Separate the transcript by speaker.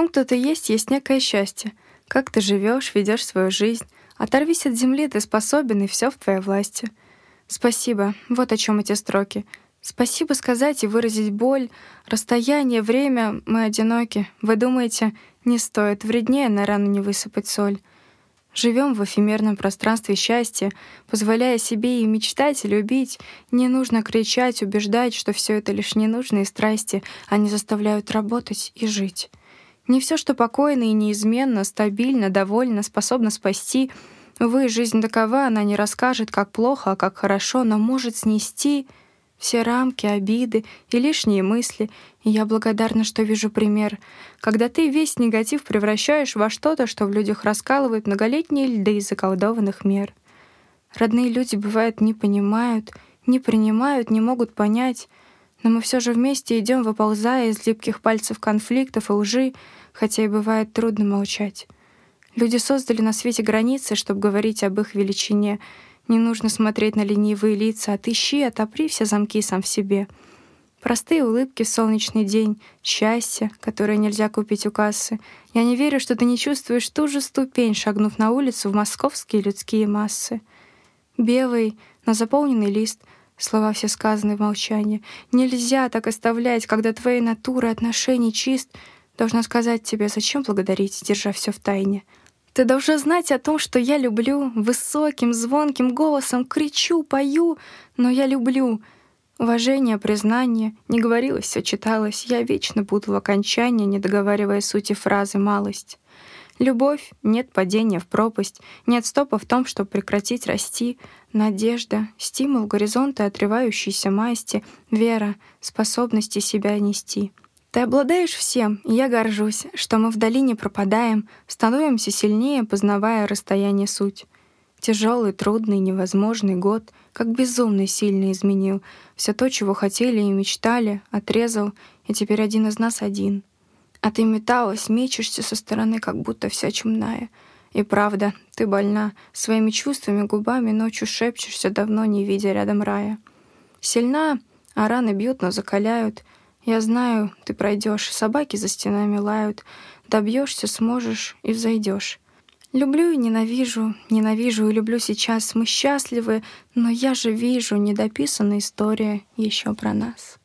Speaker 1: том, кто ты есть, есть некое счастье. Как ты живешь, ведешь свою жизнь. Оторвись от земли, ты способен, и все в твоей власти. Спасибо. Вот о чем эти строки. Спасибо сказать и выразить боль. Расстояние, время, мы одиноки. Вы думаете, не стоит, вреднее на рану не высыпать соль. Живем в эфемерном пространстве счастья, позволяя себе и мечтать, и любить. Не нужно кричать, убеждать, что все это лишь ненужные страсти, они заставляют работать и жить. Не все, что покойно и неизменно, стабильно, довольно, способно спасти. Увы, жизнь такова, она не расскажет, как плохо, а как хорошо, но может снести все рамки, обиды и лишние мысли, и я благодарна, что вижу пример. Когда ты весь негатив превращаешь во что-то, что в людях раскалывает многолетние льды заколдованных мер. Родные люди, бывает, не понимают, не принимают, не могут понять, но мы все же вместе идем, выползая из липких пальцев конфликтов и лжи, хотя и бывает трудно молчать. Люди создали на свете границы, чтобы говорить об их величине — не нужно смотреть на ленивые лица, отыщи, отопри все замки сам в себе. Простые улыбки в солнечный день, счастье, которое нельзя купить у кассы. Я не верю, что ты не чувствуешь ту же ступень, шагнув на улицу в московские людские массы. Белый, но заполненный лист, слова все сказаны в молчании. Нельзя так оставлять, когда твоей натуры отношений чист. Должна сказать тебе, зачем благодарить, держа все в тайне. Ты должна знать о том, что я люблю. Высоким, звонким голосом кричу, пою, но я люблю. Уважение, признание. Не говорилось, все читалось. Я вечно буду в окончании, не договаривая сути фразы «малость». Любовь — нет падения в пропасть, нет стопа в том, чтобы прекратить расти. Надежда, стимул горизонта отрывающейся масти, вера, способности себя нести — ты обладаешь всем, и я горжусь, что мы вдали не пропадаем, становимся сильнее, познавая расстояние суть. Тяжелый, трудный, невозможный год, как безумно сильно изменил. Все то, чего хотели и мечтали, отрезал, и теперь один из нас один. А ты металась, мечешься со стороны, как будто вся чумная. И правда, ты больна, своими чувствами, губами ночью шепчешься, давно не видя рядом рая. Сильна, а раны бьют, но закаляют — я знаю, ты пройдешь, собаки за стенами лают, добьешься, сможешь и взойдешь. Люблю и ненавижу, ненавижу и люблю сейчас. Мы счастливы, но я же вижу недописанная история еще про нас.